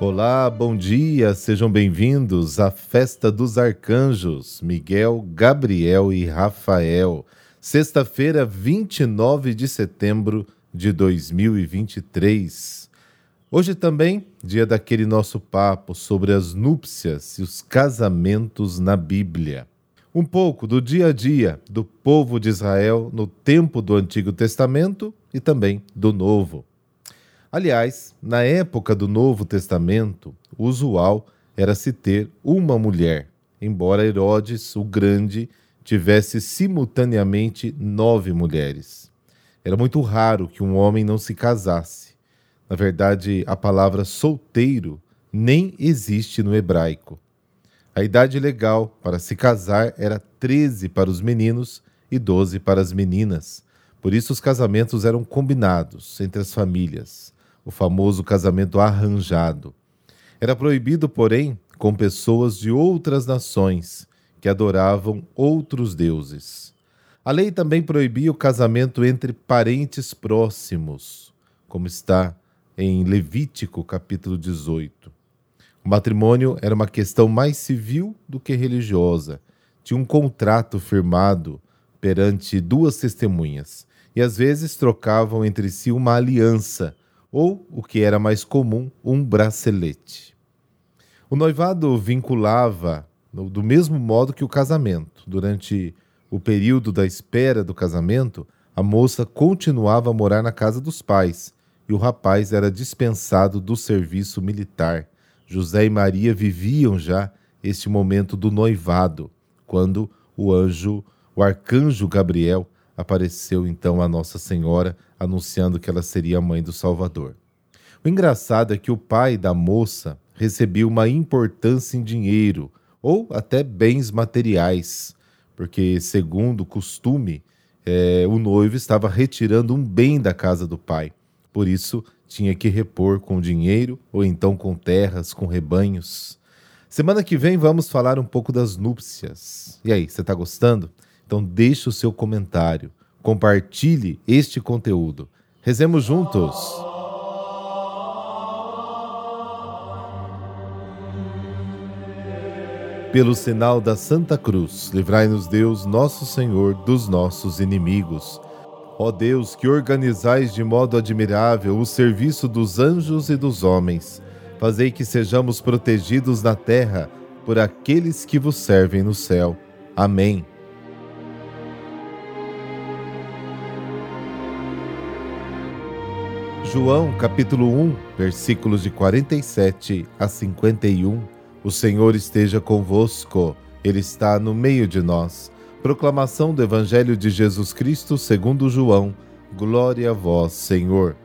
Olá, bom dia, sejam bem-vindos à Festa dos Arcanjos, Miguel, Gabriel e Rafael. Sexta-feira, 29 de setembro de 2023. Hoje também, dia daquele nosso papo sobre as núpcias e os casamentos na Bíblia. Um pouco do dia a dia do povo de Israel no tempo do Antigo Testamento e também do Novo. Aliás, na época do Novo Testamento, usual era se ter uma mulher, embora Herodes, o Grande, tivesse simultaneamente nove mulheres. Era muito raro que um homem não se casasse. Na verdade, a palavra solteiro nem existe no hebraico. A idade legal para se casar era 13 para os meninos e 12 para as meninas. Por isso, os casamentos eram combinados entre as famílias o famoso casamento arranjado. Era proibido, porém, com pessoas de outras nações que adoravam outros deuses. A lei também proibia o casamento entre parentes próximos, como está em Levítico capítulo 18. O matrimônio era uma questão mais civil do que religiosa. Tinha um contrato firmado perante duas testemunhas e às vezes trocavam entre si uma aliança ou, o que era mais comum, um bracelete. O noivado vinculava do mesmo modo que o casamento. Durante o período da espera do casamento, a moça continuava a morar na casa dos pais e o rapaz era dispensado do serviço militar. José e Maria viviam já este momento do noivado, quando o anjo, o arcanjo Gabriel, apareceu então a Nossa Senhora anunciando que ela seria a mãe do Salvador. O engraçado é que o pai da moça recebia uma importância em dinheiro ou até bens materiais, porque, segundo o costume, é, o noivo estava retirando um bem da casa do pai. Por isso, tinha que repor com dinheiro ou então com terras, com rebanhos. Semana que vem vamos falar um pouco das núpcias. E aí, você está gostando? Então deixe o seu comentário compartilhe este conteúdo. Rezemos juntos. Pelo sinal da Santa Cruz, livrai-nos Deus, nosso Senhor, dos nossos inimigos. Ó Deus, que organizais de modo admirável o serviço dos anjos e dos homens, fazei que sejamos protegidos na terra por aqueles que vos servem no céu. Amém. João capítulo 1, versículos de 47 a 51. O Senhor esteja convosco, Ele está no meio de nós. Proclamação do Evangelho de Jesus Cristo segundo João. Glória a vós, Senhor.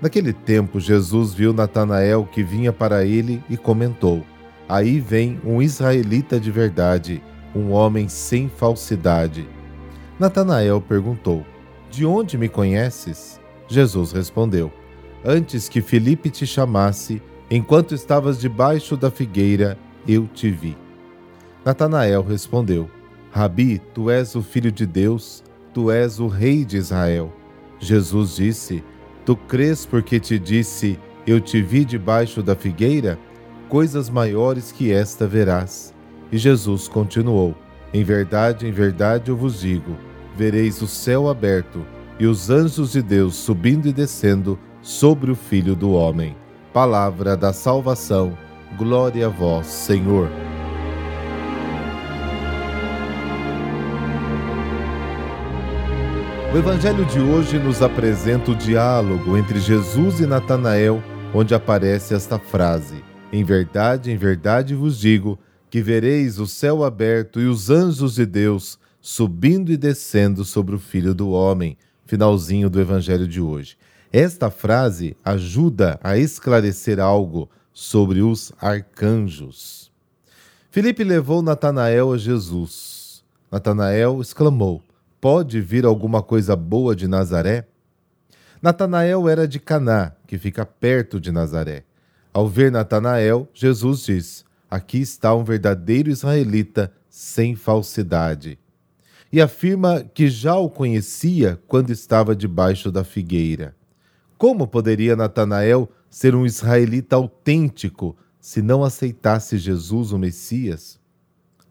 Naquele tempo, Jesus viu Natanael que vinha para ele e comentou: Aí vem um israelita de verdade, um homem sem falsidade. Natanael perguntou: De onde me conheces? Jesus respondeu: Antes que Felipe te chamasse, enquanto estavas debaixo da figueira, eu te vi. Natanael respondeu: Rabi, tu és o filho de Deus, tu és o rei de Israel. Jesus disse: Tu crês porque te disse: Eu te vi debaixo da figueira? Coisas maiores que esta verás. E Jesus continuou: Em verdade, em verdade eu vos digo: vereis o céu aberto e os anjos de Deus subindo e descendo sobre o Filho do Homem. Palavra da salvação, glória a vós, Senhor. O Evangelho de hoje nos apresenta o diálogo entre Jesus e Natanael, onde aparece esta frase: Em verdade, em verdade vos digo que vereis o céu aberto e os anjos de Deus subindo e descendo sobre o Filho do Homem finalzinho do evangelho de hoje. Esta frase ajuda a esclarecer algo sobre os arcanjos. Filipe levou Natanael a Jesus. Natanael exclamou: Pode vir alguma coisa boa de Nazaré? Natanael era de Caná, que fica perto de Nazaré. Ao ver Natanael, Jesus diz: Aqui está um verdadeiro israelita sem falsidade. E afirma que já o conhecia quando estava debaixo da figueira. Como poderia Natanael ser um israelita autêntico se não aceitasse Jesus, o Messias?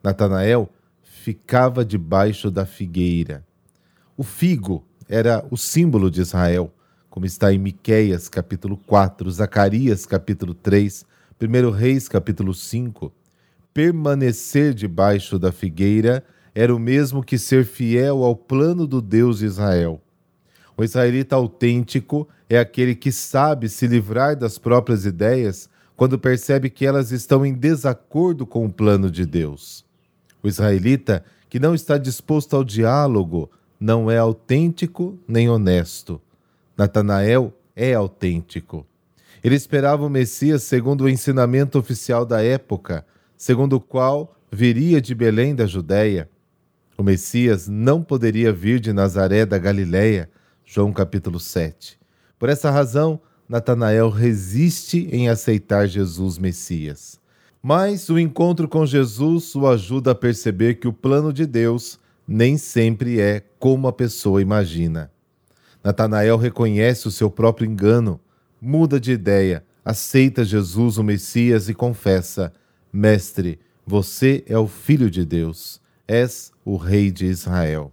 Natanael ficava debaixo da figueira. O figo era o símbolo de Israel, como está em Miqueias capítulo 4, Zacarias capítulo 3, 1 Reis capítulo 5. Permanecer debaixo da figueira era o mesmo que ser fiel ao plano do Deus de Israel. O israelita autêntico é aquele que sabe se livrar das próprias ideias quando percebe que elas estão em desacordo com o plano de Deus. O israelita que não está disposto ao diálogo não é autêntico nem honesto. Natanael é autêntico. Ele esperava o Messias segundo o ensinamento oficial da época, segundo o qual viria de Belém da Judéia. O Messias não poderia vir de Nazaré da Galiléia, João capítulo 7. Por essa razão, Natanael resiste em aceitar Jesus Messias. Mas o encontro com Jesus o ajuda a perceber que o plano de Deus nem sempre é como a pessoa imagina. Natanael reconhece o seu próprio engano, muda de ideia, aceita Jesus o Messias e confessa: Mestre, você é o Filho de Deus, és o Rei de Israel.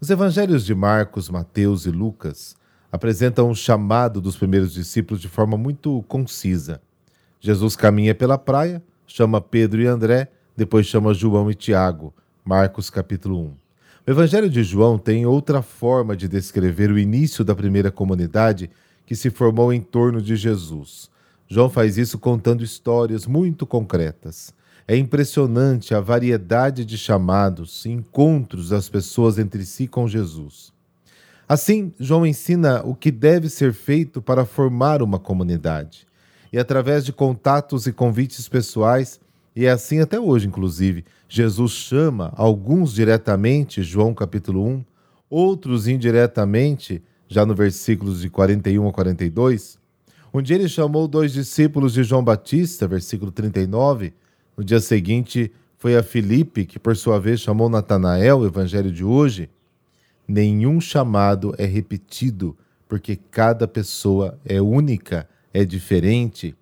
Os evangelhos de Marcos, Mateus e Lucas apresentam o chamado dos primeiros discípulos de forma muito concisa. Jesus caminha pela praia, chama Pedro e André, depois chama João e Tiago. Marcos capítulo 1. O Evangelho de João tem outra forma de descrever o início da primeira comunidade que se formou em torno de Jesus. João faz isso contando histórias muito concretas. É impressionante a variedade de chamados encontros das pessoas entre si com Jesus. Assim, João ensina o que deve ser feito para formar uma comunidade. E através de contatos e convites pessoais, e é assim até hoje, inclusive, Jesus chama alguns diretamente, João capítulo 1, outros indiretamente, já no versículos de 41 a 42. Um dia ele chamou dois discípulos de João Batista, versículo 39, no dia seguinte, foi a Filipe, que por sua vez chamou Natanael, o evangelho de hoje. Nenhum chamado é repetido, porque cada pessoa é única, é diferente.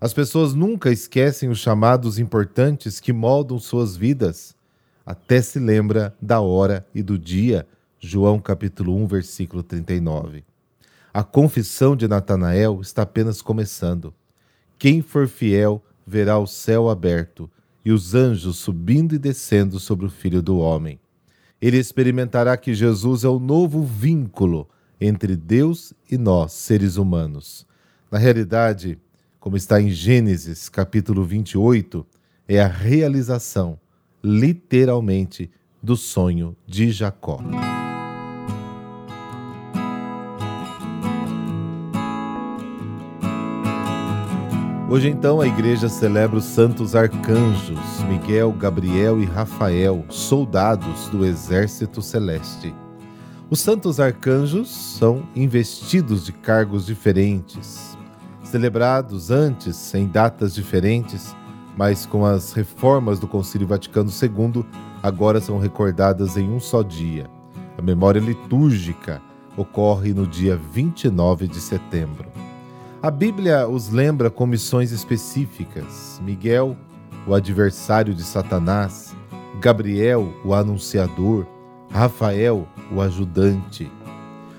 As pessoas nunca esquecem os chamados importantes que moldam suas vidas. Até se lembra da hora e do dia. João capítulo 1, versículo 39. A confissão de Natanael está apenas começando. Quem for fiel verá o céu aberto e os anjos subindo e descendo sobre o Filho do Homem. Ele experimentará que Jesus é o novo vínculo entre Deus e nós, seres humanos. Na realidade, como está em Gênesis capítulo 28, é a realização, literalmente, do sonho de Jacó. Hoje, então, a igreja celebra os santos arcanjos Miguel, Gabriel e Rafael, soldados do exército celeste. Os santos arcanjos são investidos de cargos diferentes, celebrados antes em datas diferentes, mas com as reformas do Concílio Vaticano II, agora são recordadas em um só dia. A memória litúrgica ocorre no dia 29 de setembro. A Bíblia os lembra com missões específicas: Miguel, o adversário de Satanás, Gabriel, o anunciador, Rafael, o ajudante.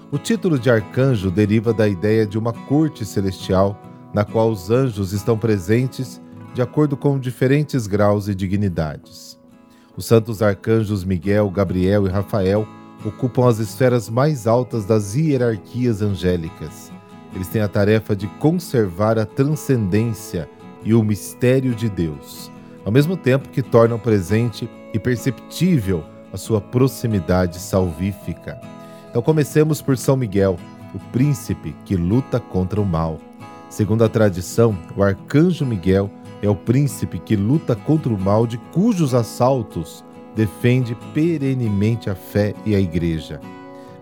O título de arcanjo deriva da ideia de uma corte celestial na qual os anjos estão presentes de acordo com diferentes graus e dignidades. Os santos arcanjos Miguel, Gabriel e Rafael ocupam as esferas mais altas das hierarquias angélicas eles têm a tarefa de conservar a transcendência e o mistério de Deus, ao mesmo tempo que tornam presente e perceptível a sua proximidade salvífica. Então comecemos por São Miguel, o príncipe que luta contra o mal. Segundo a tradição, o arcanjo Miguel é o príncipe que luta contra o mal de cujos assaltos defende perenemente a fé e a igreja.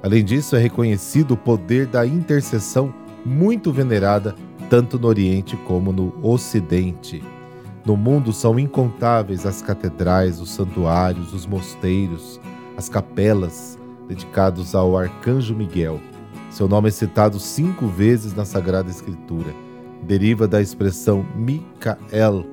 Além disso, é reconhecido o poder da intercessão muito venerada tanto no Oriente como no Ocidente. No mundo são incontáveis as catedrais, os santuários, os mosteiros, as capelas dedicados ao Arcanjo Miguel. Seu nome é citado cinco vezes na Sagrada Escritura. Deriva da expressão Micael,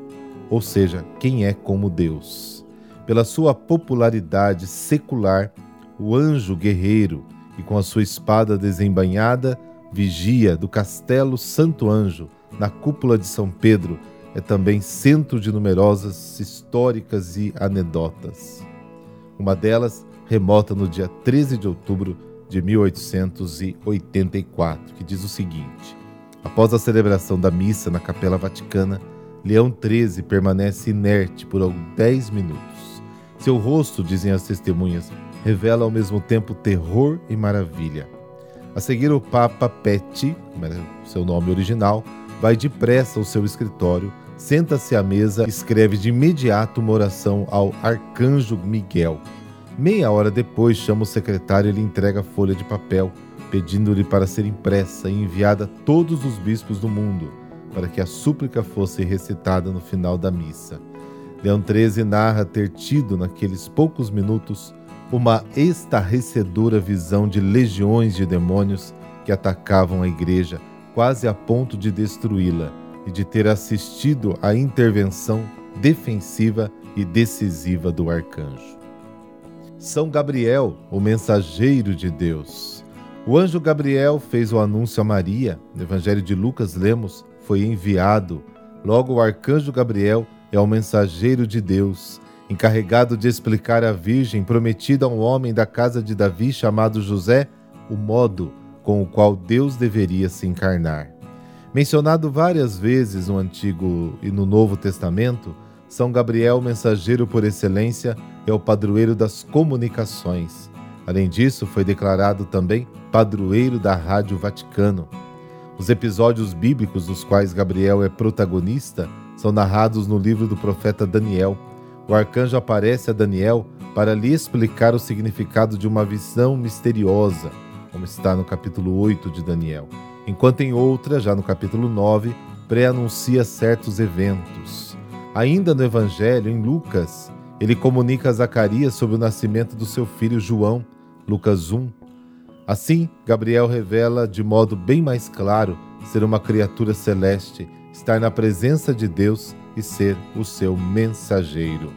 ou seja, quem é como Deus. Pela sua popularidade secular, o anjo guerreiro e com a sua espada desembainhada, vigia do Castelo Santo Anjo, na cúpula de São Pedro, é também centro de numerosas históricas e anedotas. Uma delas remota no dia 13 de outubro de 1884, que diz o seguinte: Após a celebração da missa na Capela Vaticana, Leão XIII permanece inerte por 10 minutos. Seu rosto, dizem as testemunhas, revela ao mesmo tempo terror e maravilha. A seguir, o Papa Peti, como era seu nome original, vai depressa ao seu escritório, senta-se à mesa e escreve de imediato uma oração ao Arcanjo Miguel. Meia hora depois, chama o secretário e lhe entrega a folha de papel, pedindo-lhe para ser impressa e enviada a todos os bispos do mundo, para que a súplica fosse recitada no final da missa. Leão XIII narra ter tido, naqueles poucos minutos, uma estarrecedora visão de legiões de demônios que atacavam a igreja, quase a ponto de destruí-la, e de ter assistido à intervenção defensiva e decisiva do arcanjo. São Gabriel, o mensageiro de Deus. O anjo Gabriel fez o anúncio a Maria, no Evangelho de Lucas lemos, foi enviado. Logo, o arcanjo Gabriel é o mensageiro de Deus encarregado de explicar à Virgem prometida a um homem da casa de Davi chamado José o modo com o qual Deus deveria se encarnar. Mencionado várias vezes no Antigo e no Novo Testamento, São Gabriel, mensageiro por excelência, é o padroeiro das comunicações. Além disso, foi declarado também padroeiro da Rádio Vaticano. Os episódios bíblicos dos quais Gabriel é protagonista são narrados no livro do profeta Daniel, o arcanjo aparece a Daniel para lhe explicar o significado de uma visão misteriosa, como está no capítulo 8 de Daniel, enquanto em outra, já no capítulo 9, pré-anuncia certos eventos. Ainda no Evangelho, em Lucas, ele comunica a Zacarias sobre o nascimento do seu filho João, Lucas 1. Assim, Gabriel revela de modo bem mais claro ser uma criatura celeste, estar na presença de Deus e ser o seu mensageiro.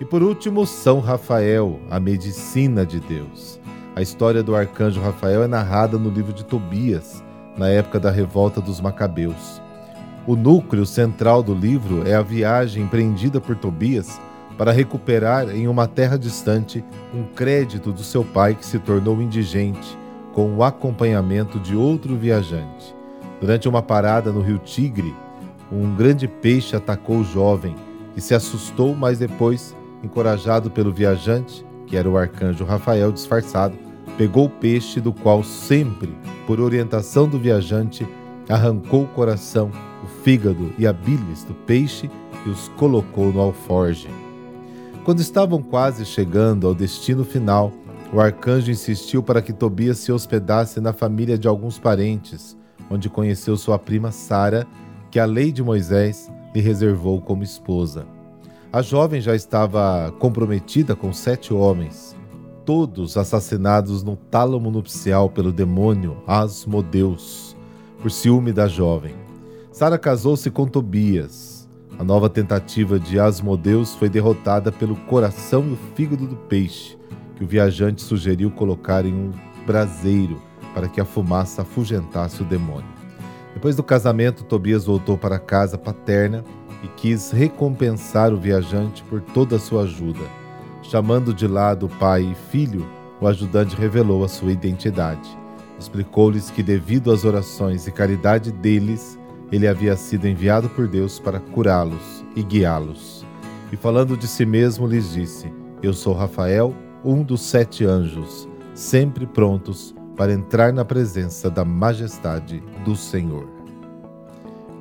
E por último, São Rafael, a medicina de Deus. A história do arcanjo Rafael é narrada no livro de Tobias, na época da revolta dos Macabeus. O núcleo central do livro é a viagem empreendida por Tobias para recuperar em uma terra distante um crédito do seu pai que se tornou indigente, com o acompanhamento de outro viajante. Durante uma parada no rio Tigre, um grande peixe atacou o jovem, que se assustou, mas depois, encorajado pelo viajante, que era o arcanjo Rafael disfarçado, pegou o peixe, do qual sempre, por orientação do viajante, arrancou o coração, o fígado e a bilis do peixe e os colocou no alforge. Quando estavam quase chegando ao destino final, o arcanjo insistiu para que Tobias se hospedasse na família de alguns parentes, onde conheceu sua prima Sara que a lei de Moisés lhe reservou como esposa. A jovem já estava comprometida com sete homens, todos assassinados no tálamo nupcial pelo demônio Asmodeus, por ciúme da jovem. Sara casou-se com Tobias. A nova tentativa de Asmodeus foi derrotada pelo coração e o fígado do peixe, que o viajante sugeriu colocar em um braseiro para que a fumaça afugentasse o demônio. Depois do casamento, Tobias voltou para a casa paterna e quis recompensar o viajante por toda a sua ajuda. Chamando de lado pai e filho, o ajudante revelou a sua identidade. Explicou-lhes que, devido às orações e caridade deles, ele havia sido enviado por Deus para curá-los e guiá-los. E falando de si mesmo, lhes disse: Eu sou Rafael, um dos sete anjos, sempre prontos para entrar na presença da majestade do Senhor.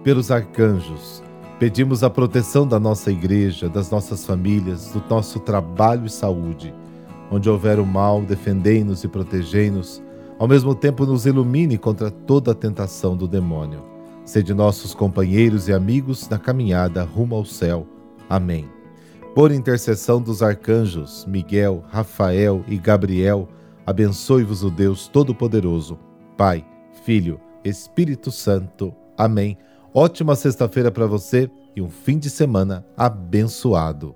pelos arcanjos, pedimos a proteção da nossa igreja, das nossas famílias, do nosso trabalho e saúde. Onde houver o mal, defendei-nos e protegei-nos, ao mesmo tempo nos ilumine contra toda a tentação do demônio. Sede nossos companheiros e amigos na caminhada rumo ao céu. Amém. Por intercessão dos arcanjos Miguel, Rafael e Gabriel, abençoe-vos o Deus Todo-Poderoso, Pai, Filho, Espírito Santo. Amém. Ótima sexta-feira para você e um fim de semana abençoado.